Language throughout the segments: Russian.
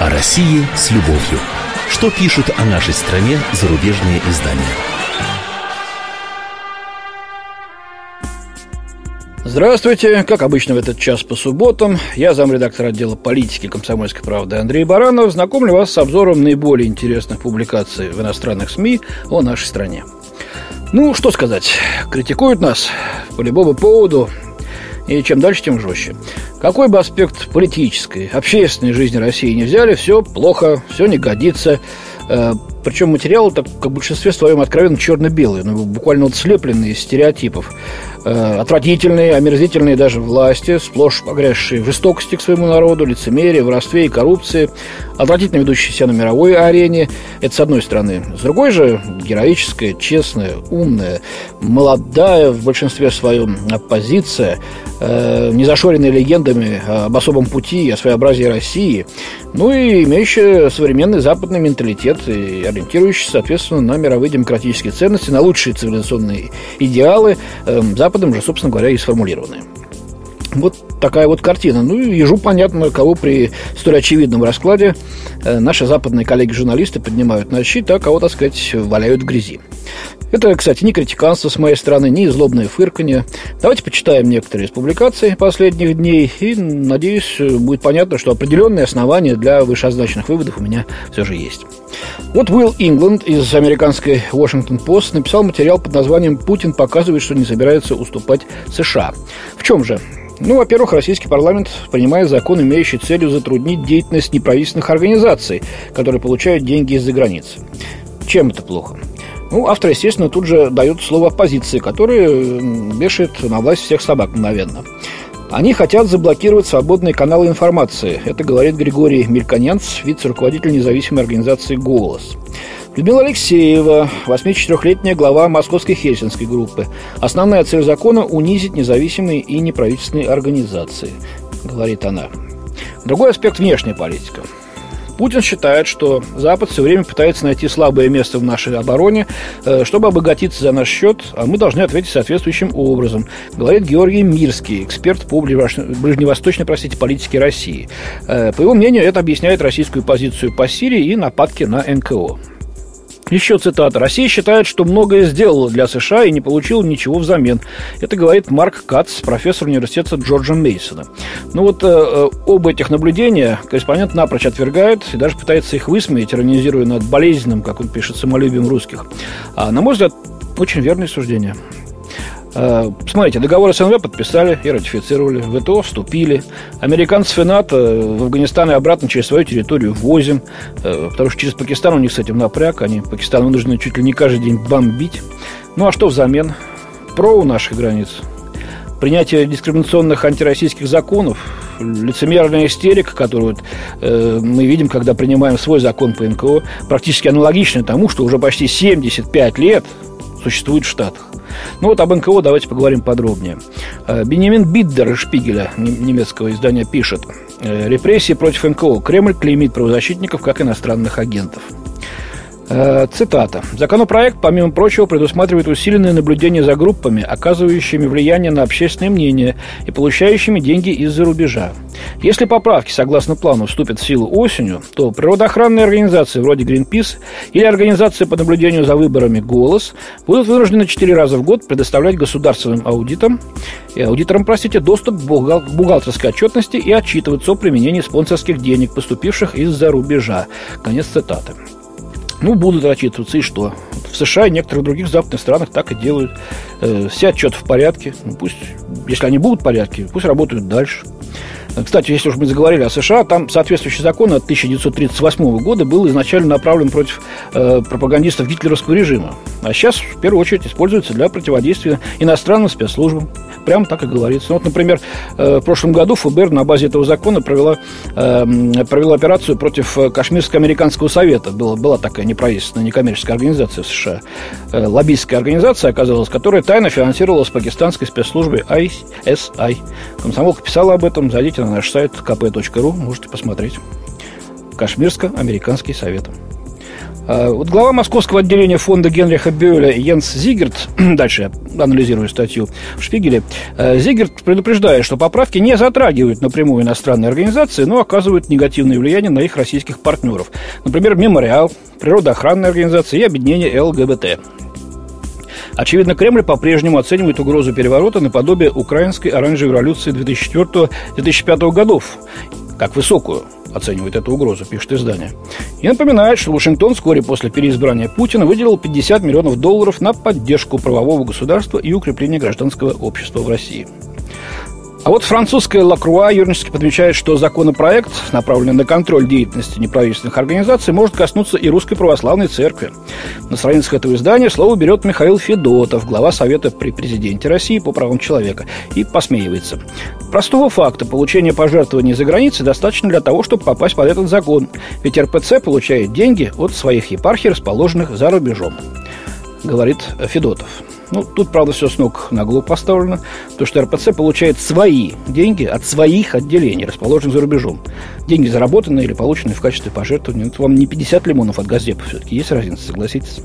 О России с любовью. Что пишут о нашей стране зарубежные издания? Здравствуйте. Как обычно в этот час по субботам, я замредактор отдела политики комсомольской правды Андрей Баранов. Знакомлю вас с обзором наиболее интересных публикаций в иностранных СМИ о нашей стране. Ну, что сказать, критикуют нас по любому поводу, и чем дальше, тем жестче. Какой бы аспект политической, общественной жизни России не взяли, все плохо, все не годится. Э, Причем материалы, так как в большинстве своем откровенно черно-белые, ну, буквально вот слепленные из стереотипов. Э, отвратительные, омерзительные даже власти, сплошь погрязшие в жестокости к своему народу, лицемерие, воровстве и коррупции, отвратительно ведущиеся на мировой арене. Это с одной стороны. С другой же, героическая, честная, умная, молодая в большинстве своем оппозиция, э, не зашоренная легендами об особом пути о своеобразии России, ну и имеющая современный западный менталитет и ориентирующийся, соответственно, на мировые демократические ценности, на лучшие цивилизационные идеалы, э, Западом же, собственно говоря, и сформулированы. Вот такая вот картина. Ну, и ежу понятно, кого при столь очевидном раскладе э, наши западные коллеги-журналисты поднимают на щит, а кого, так сказать, валяют в грязи. Это, кстати, не критиканство с моей стороны, не злобное фырканье. Давайте почитаем некоторые из публикаций последних дней, и, надеюсь, будет понятно, что определенные основания для вышеозначенных выводов у меня все же есть. Вот Уилл Ингланд из американской Washington Post написал материал под названием «Путин показывает, что не собирается уступать США». В чем же ну, во-первых, российский парламент принимает закон, имеющий целью затруднить деятельность неправительственных организаций, которые получают деньги из-за границы. Чем это плохо? Ну, автор, естественно, тут же дает слово оппозиции, которая вешает на власть всех собак мгновенно. Они хотят заблокировать свободные каналы информации. Это говорит Григорий Мельконянц, вице-руководитель независимой организации «Голос». Людмила Алексеева, 84-летняя глава Московской Хельсинской группы. Основная цель закона – унизить независимые и неправительственные организации, говорит она. Другой аспект – внешняя политика. Путин считает, что Запад все время пытается найти слабое место в нашей обороне, э, чтобы обогатиться за наш счет, а мы должны ответить соответствующим образом, говорит Георгий Мирский, эксперт по ближневосточной простите, политике России. Э, по его мнению, это объясняет российскую позицию по Сирии и нападки на НКО. Еще цитата. «Россия считает, что многое сделала для США и не получила ничего взамен». Это говорит Марк Кац, профессор университета Джорджа Мейсона. Ну вот э, э, оба этих наблюдения корреспондент напрочь отвергает и даже пытается их высмеять, иронизируя над болезненным, как он пишет, самолюбием русских. А, на мой взгляд, очень верное суждение. Э, смотрите, договор СНВ подписали и ратифицировали, в ВТО вступили. Американцев и НАТО в Афганистан и обратно через свою территорию возим, э, потому что через Пакистан у них с этим напряг, они Пакистан вынуждены чуть ли не каждый день бомбить. Ну а что взамен? ПРО у наших границ. Принятие дискриминационных антироссийских законов, лицемерная истерика, которую э, мы видим, когда принимаем свой закон по НКО, практически аналогичная тому, что уже почти 75 лет существует в Штатах. Ну вот об НКО давайте поговорим подробнее. Э, Бенемин Биддер из Шпигеля, немецкого издания, пишет. «Э, Репрессии против НКО. Кремль клеймит правозащитников как иностранных агентов. Э, цитата. Законопроект, помимо прочего, предусматривает усиленное наблюдение за группами, оказывающими влияние на общественное мнение и получающими деньги из-за рубежа. Если поправки, согласно плану, вступят в силу осенью, то природоохранные организации вроде Greenpeace или организации по наблюдению за выборами «Голос» будут вынуждены четыре раза в год предоставлять государственным аудитам, и аудиторам, простите, доступ к бухгалтерской отчетности и отчитываться о применении спонсорских денег, поступивших из-за рубежа. Конец цитаты. Ну, будут отчитываться, и что? В США и некоторых других западных странах так и делают. Э, все отчеты в порядке. Ну, пусть, если они будут в порядке, пусть работают дальше. Кстати, если уж мы заговорили о США, там соответствующий закон от 1938 года был изначально направлен против э, пропагандистов гитлеровского режима. А сейчас, в первую очередь, используется для противодействия иностранным спецслужбам. Прямо так и говорится. Вот, например, э, в прошлом году ФБР на базе этого закона провела, э, провела операцию против Кашмирско-американского совета. Была, была такая неправительственная, некоммерческая организация в США. Э, лоббистская организация оказалась, которая тайно финансировалась пакистанской спецслужбой ISI. Комсомолка писала об этом. Зайдите на наш сайт kp.ru, можете посмотреть. Кашмирско-американский совет. А, вот глава московского отделения фонда Генриха Бёля Йенс Зигерт, дальше я анализирую статью в Шпигеле, э, Зигерт предупреждает, что поправки не затрагивают напрямую иностранные организации, но оказывают негативное влияние на их российских партнеров. Например, Мемориал, природоохранные организации и объединение ЛГБТ. Очевидно, Кремль по-прежнему оценивает угрозу переворота наподобие украинской оранжевой революции 2004-2005 годов как высокую оценивает эту угрозу, пишет издание. И напоминает, что Вашингтон вскоре после переизбрания Путина выделил 50 миллионов долларов на поддержку правового государства и укрепление гражданского общества в России. А вот французская Лакруа юрнически подмечает, что законопроект, направленный на контроль деятельности неправительственных организаций, может коснуться и Русской Православной Церкви. На страницах этого издания слово берет Михаил Федотов, глава Совета при президенте России по правам человека, и посмеивается. Простого факта получения пожертвований за границей достаточно для того, чтобы попасть под этот закон. Ведь РПЦ получает деньги от своих епархий, расположенных за рубежом, говорит Федотов. Ну, тут, правда, все с ног на голову поставлено, то что РПЦ получает свои деньги от своих отделений, расположенных за рубежом. Деньги заработанные или полученные в качестве пожертвования. Это вам не 50 лимонов от Газдепа все-таки. Есть разница, согласитесь.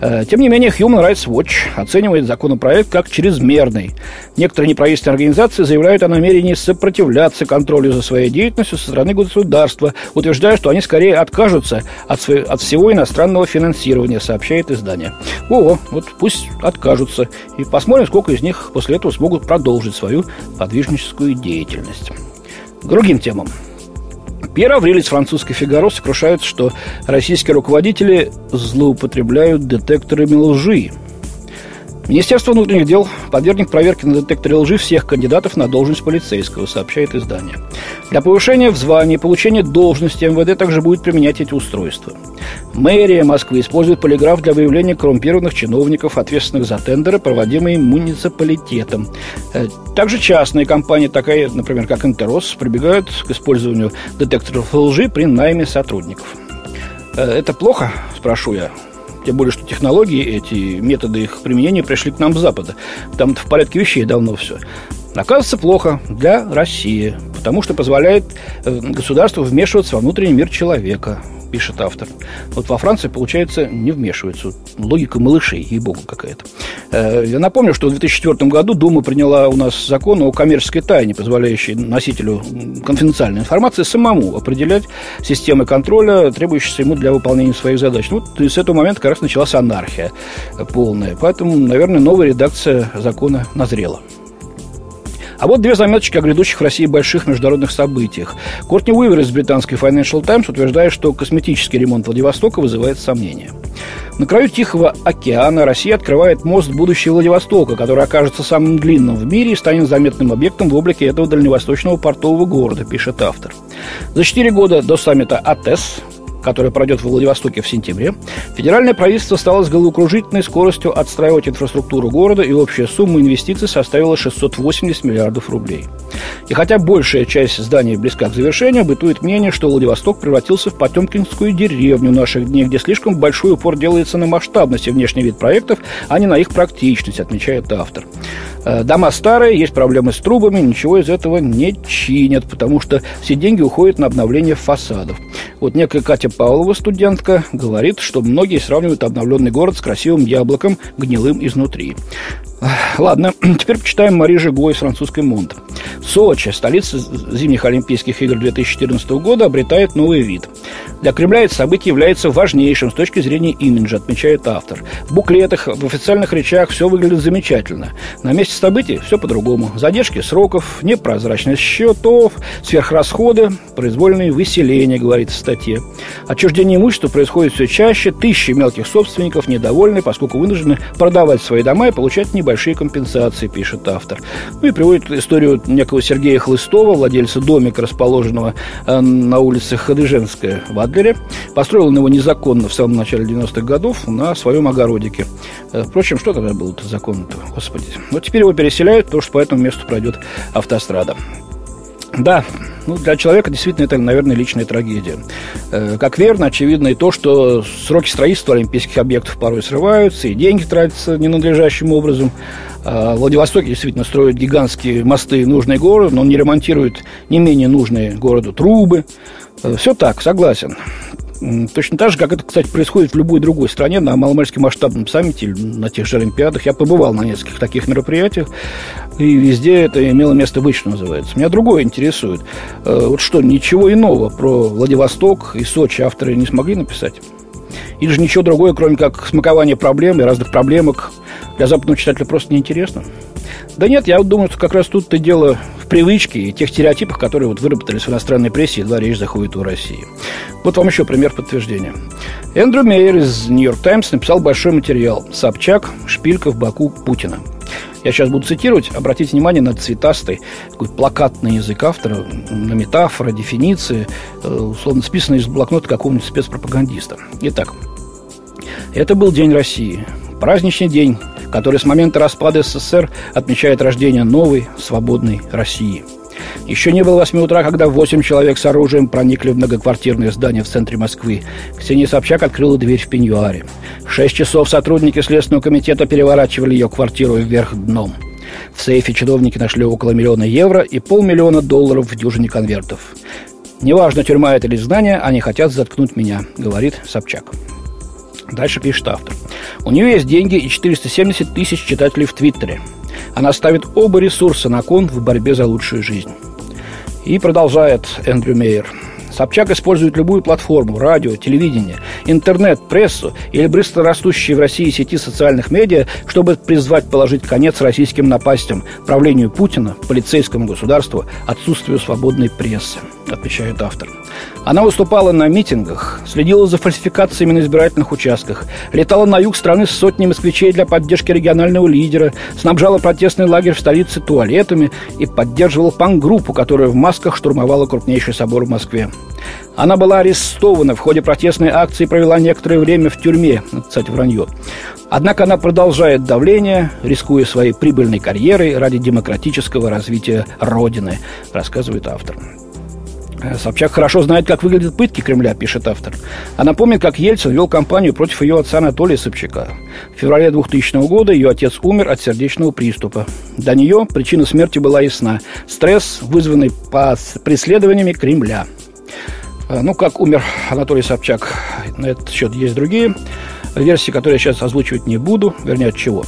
Э, тем не менее, Human Rights Watch оценивает законопроект как чрезмерный. Некоторые неправительственные организации заявляют о намерении сопротивляться контролю за своей деятельностью со стороны государства, утверждая, что они скорее откажутся от, своего, от всего иностранного финансирования, сообщает издание. О, вот пусть откажутся окажутся, и посмотрим, сколько из них после этого смогут продолжить свою подвижническую деятельность. К другим темам. Пьер Авриль французской «Фигаро» сокрушается, что российские руководители злоупотребляют детекторами лжи – Министерство внутренних дел подвергнет проверке на детекторе лжи всех кандидатов на должность полицейского, сообщает издание. Для повышения в звании и получения должности МВД также будет применять эти устройства. Мэрия Москвы использует полиграф для выявления коррумпированных чиновников, ответственных за тендеры, проводимые муниципалитетом. Э, также частные компании, такая, например, как Интерос, прибегают к использованию детекторов лжи при найме сотрудников. Э, это плохо, спрошу я. Тем более, что технологии, эти методы их применения пришли к нам с Запада. Там в порядке вещей давно все. Оказывается, плохо для России, потому что позволяет э, государству вмешиваться во внутренний мир человека пишет автор. Вот во Франции, получается, не вмешиваются. Логика малышей, ей-богу, какая-то. Э, я напомню, что в 2004 году Дума приняла у нас закон о коммерческой тайне, позволяющий носителю конфиденциальной информации самому определять системы контроля, требующиеся ему для выполнения своих задач. Ну, и с этого момента как раз началась анархия полная. Поэтому, наверное, новая редакция закона назрела. А вот две заметочки о грядущих в России больших международных событиях. Кортни Уивер из британской Financial Times утверждает, что косметический ремонт Владивостока вызывает сомнения. На краю Тихого океана Россия открывает мост будущего Владивостока, который окажется самым длинным в мире и станет заметным объектом в облике этого дальневосточного портового города, пишет автор. За четыре года до саммита АТЭС который пройдет в Владивостоке в сентябре, федеральное правительство стало с головокружительной скоростью отстраивать инфраструктуру города, и общая сумма инвестиций составила 680 миллиардов рублей. И хотя большая часть зданий близка к завершению, бытует мнение, что Владивосток превратился в потемкинскую деревню наших дней, где слишком большой упор делается на масштабность и внешний вид проектов, а не на их практичность, отмечает автор. Э, дома старые, есть проблемы с трубами, ничего из этого не чинят, потому что все деньги уходят на обновление фасадов. Вот некая Катя Павлова, студентка, говорит, что многие сравнивают обновленный город с красивым яблоком, гнилым изнутри. Ладно, теперь почитаем Мари Жиго из французской Монт. Сочи, столица зимних Олимпийских игр 2014 года, обретает новый вид. Для Кремля это событие является важнейшим с точки зрения имиджа, отмечает автор. В буклетах, в официальных речах все выглядит замечательно. На месте событий все по-другому. Задержки сроков, непрозрачность счетов, сверхрасходы, произвольные выселения, говорится в статье. Отчуждение имущества происходит все чаще, тысячи мелких собственников недовольны, поскольку вынуждены продавать свои дома и получать небольшие компенсации, пишет автор. Ну и приводит историю некого Сергея Хлыстова, владельца домика, расположенного э, на улице Хадыженская в Адлере. Построил он его незаконно в самом начале 90-х годов на своем огородике. Э, впрочем, что тогда было-то законно-то, господи. Но теперь его переселяют, потому что по этому месту пройдет автострада. Да, ну, для человека действительно это, наверное, личная трагедия. Э, как верно, очевидно и то, что сроки строительства олимпийских объектов порой срываются, и деньги тратятся ненадлежащим образом. А в Владивостоке действительно строят гигантские мосты нужные городу, но он не ремонтирует не менее нужные городу трубы. Э, Все так, согласен. Точно так же, как это, кстати, происходит в любой другой стране, на маломальски масштабном саммите или на тех же Олимпиадах. Я побывал на нескольких таких мероприятиях, и везде это имело место быть, что называется. Меня другое интересует. Э, вот что, ничего иного про Владивосток и Сочи авторы не смогли написать? Или же ничего другое, кроме как смакование проблем и разных проблемок для западного читателя просто неинтересно? Да нет, я думаю, что как раз тут-то дело в привычке и тех стереотипах, которые вот выработались в иностранной прессе, едва речь заходит у России. Вот вам еще пример подтверждения. Эндрю Мейер из «Нью-Йорк Таймс» написал большой материал «Собчак. Шпилька в боку Путина». Я сейчас буду цитировать. Обратите внимание на цветастый, такой плакатный язык автора, на метафоры, дефиниции, э, условно списанные из блокнота какого-нибудь спецпропагандиста. Итак, это был День России. Праздничный день, который с момента распада СССР отмечает рождение новой, свободной России. Еще не было 8 утра, когда 8 человек с оружием проникли в многоквартирное здание в центре Москвы. Ксения Собчак открыла дверь в пеньюаре. В 6 часов сотрудники Следственного комитета переворачивали ее квартиру вверх дном. В сейфе чиновники нашли около миллиона евро и полмиллиона долларов в дюжине конвертов. «Неважно, тюрьма это или здание, они хотят заткнуть меня», — говорит Собчак. Дальше пишет автор. У нее есть деньги и 470 тысяч читателей в Твиттере. Она ставит оба ресурса на кон в борьбе за лучшую жизнь. И продолжает Эндрю Мейер. Собчак использует любую платформу – радио, телевидение, интернет, прессу или быстро растущие в России сети социальных медиа, чтобы призвать положить конец российским напастям, правлению Путина, полицейскому государству, отсутствию свободной прессы, отвечает автор. Она выступала на митингах, следила за фальсификациями на избирательных участках, летала на юг страны с сотней москвичей для поддержки регионального лидера, снабжала протестный лагерь в столице туалетами и поддерживала панк-группу, которая в масках штурмовала крупнейший собор в Москве. Она была арестована в ходе протестной акции и провела некоторое время в тюрьме. Кстати, вранье. Однако она продолжает давление, рискуя своей прибыльной карьерой ради демократического развития Родины, рассказывает автор. Собчак хорошо знает, как выглядят пытки Кремля, пишет автор. Она помнит, как Ельцин вел кампанию против ее отца Анатолия Собчака. В феврале 2000 года ее отец умер от сердечного приступа. До нее причина смерти была ясна. Стресс, вызванный преследованиями Кремля. А, ну, как умер Анатолий Собчак, на этот счет есть другие версии, которые я сейчас озвучивать не буду. Вернее, от чего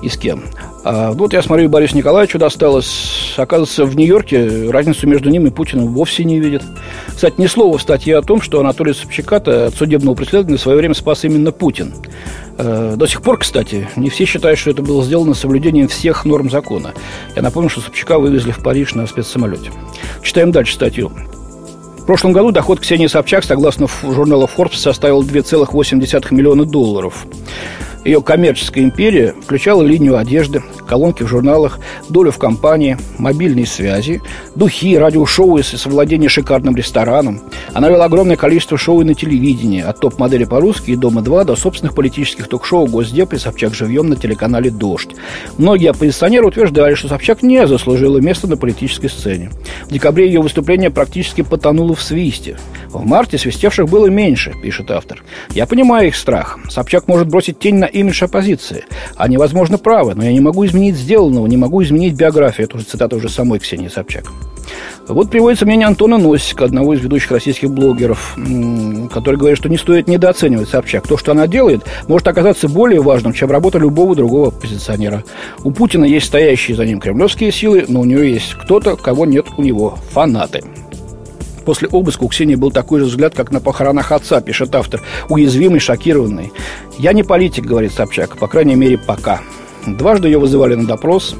и с кем. А вот я смотрю, Борису Николаевичу досталось. Оказывается, в Нью-Йорке разницу между ним и Путиным вовсе не видит. Кстати, ни слова в статье о том, что Анатолий Собчака от судебного преследования в свое время спас именно Путин. Э, до сих пор, кстати, не все считают, что это было сделано соблюдением всех норм закона. Я напомню, что Собчака вывезли в Париж на спецсамолете. Читаем дальше статью. Прошлом году доход Ксении Собчак, согласно журналу Forbes, составил 2,8 миллиона долларов. Ее коммерческая империя включала линию одежды, колонки в журналах, долю в компании, мобильной связи, духи, радиошоу и совладение шикарным рестораном. Она вела огромное количество шоу на телевидении, от топ-модели по-русски и «Дома-2» до собственных политических ток-шоу «Госдеп» и «Собчак живьем» на телеканале «Дождь». Многие оппозиционеры утверждали, что Собчак не заслужила место на политической сцене. В декабре ее выступление практически потонуло в свисте. В марте свистевших было меньше, пишет автор. Я понимаю их страх. Собчак может бросить тень на имидж оппозиции. Они, возможно, правы, но я не могу изменить сделанного, не могу изменить биографию. Это уже цитата уже самой Ксении Собчак. Вот приводится мнение Антона Носика, одного из ведущих российских блогеров, который говорит, что не стоит недооценивать Собчак. То, что она делает, может оказаться более важным, чем работа любого другого оппозиционера. У Путина есть стоящие за ним кремлевские силы, но у нее есть кто-то, кого нет у него – фанаты. После обыска у Ксении был такой же взгляд, как на похоронах отца, пишет автор, уязвимый, шокированный. «Я не политик», — говорит Собчак, по крайней мере, пока. Дважды ее вызывали на допрос.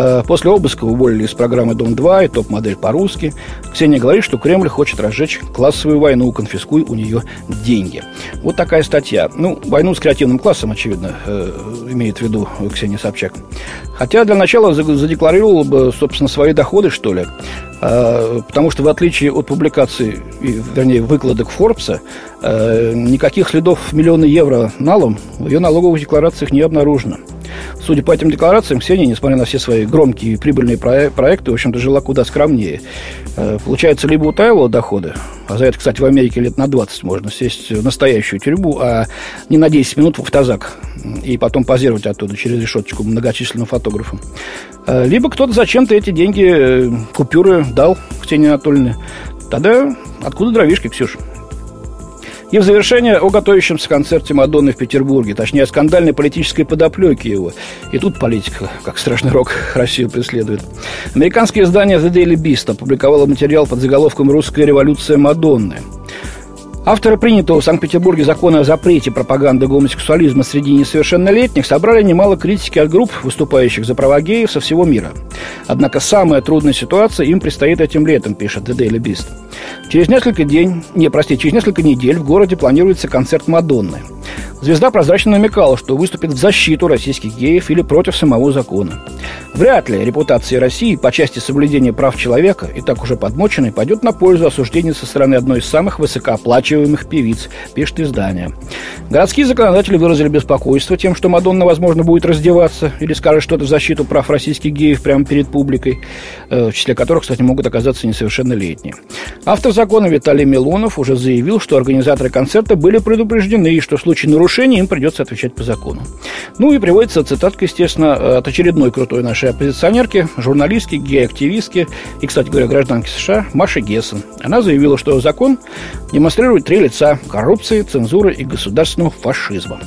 Э, после обыска уволили из программы «Дом-2» и «Топ-модель по-русски». Ксения говорит, что Кремль хочет разжечь классовую войну, конфискуй у нее деньги. Вот такая статья. Ну, войну с креативным классом, очевидно, э, имеет в виду Ксения Собчак. Хотя для начала задекларировала бы, собственно, свои доходы, что ли. Э, потому что, в отличие от публикации, вернее, выкладок Форбса, никаких следов миллиона евро налом в ее налоговых декларациях не обнаружено. Судя по этим декларациям, Ксения, несмотря на все свои громкие и прибыльные проекты, в общем-то, жила куда скромнее. Э, получается, либо утаивала доходы, а за это, кстати, в Америке лет на 20 можно сесть в настоящую тюрьму, а не на 10 минут в автозак и потом позировать оттуда через решеточку многочисленным фотографам. Э, либо кто-то зачем-то эти деньги, э, купюры дал Ксении Анатольевне. Тогда откуда дровишки, Ксюша? И в завершение о готовящемся концерте Мадонны в Петербурге, точнее, о скандальной политической подоплеке его. И тут политика, как страшный рок, Россию преследует. Американское издание The Daily Beast опубликовало материал под заголовком «Русская революция Мадонны». Авторы принятого в Санкт-Петербурге закона о запрете пропаганды гомосексуализма среди несовершеннолетних собрали немало критики от групп, выступающих за права геев со всего мира. Однако самая трудная ситуация им предстоит этим летом, пишет The Daily Beast. Через несколько день, не, простите, через несколько недель в городе планируется концерт Мадонны – Звезда прозрачно намекала, что выступит в защиту российских геев или против самого закона. Вряд ли репутация России по части соблюдения прав человека, и так уже подмоченной, пойдет на пользу осуждения со стороны одной из самых высокооплачиваемых певиц, пишет издание. Городские законодатели выразили беспокойство тем, что Мадонна, возможно, будет раздеваться или скажет что-то в защиту прав российских геев прямо перед публикой, э, в числе которых, кстати, могут оказаться несовершеннолетние. Автор закона Виталий Милонов уже заявил, что организаторы концерта были предупреждены, и что в случае нарушения им придется отвечать по закону. Ну и приводится цитатка, естественно, от очередной крутой нашей оппозиционерки, журналистки, гей-активистки и, кстати говоря, гражданки США Маши Гессен. Она заявила, что закон демонстрирует три лица – коррупции, цензуры и государственного фашизма.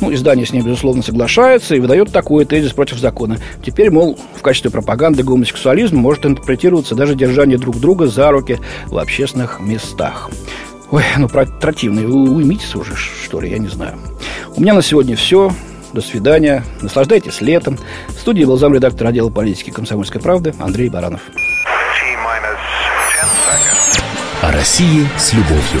Ну, издание с ней, безусловно, соглашается и выдает такой тезис против закона. Теперь, мол, в качестве пропаганды гомосексуализм может интерпретироваться даже держание друг друга за руки в общественных местах. Ой, ну противный, уймитесь уже, что ли, я не знаю. У меня на сегодня все. До свидания. Наслаждайтесь летом. В студии был замредактор отдела политики комсомольской правды Андрей Баранов. О России с любовью.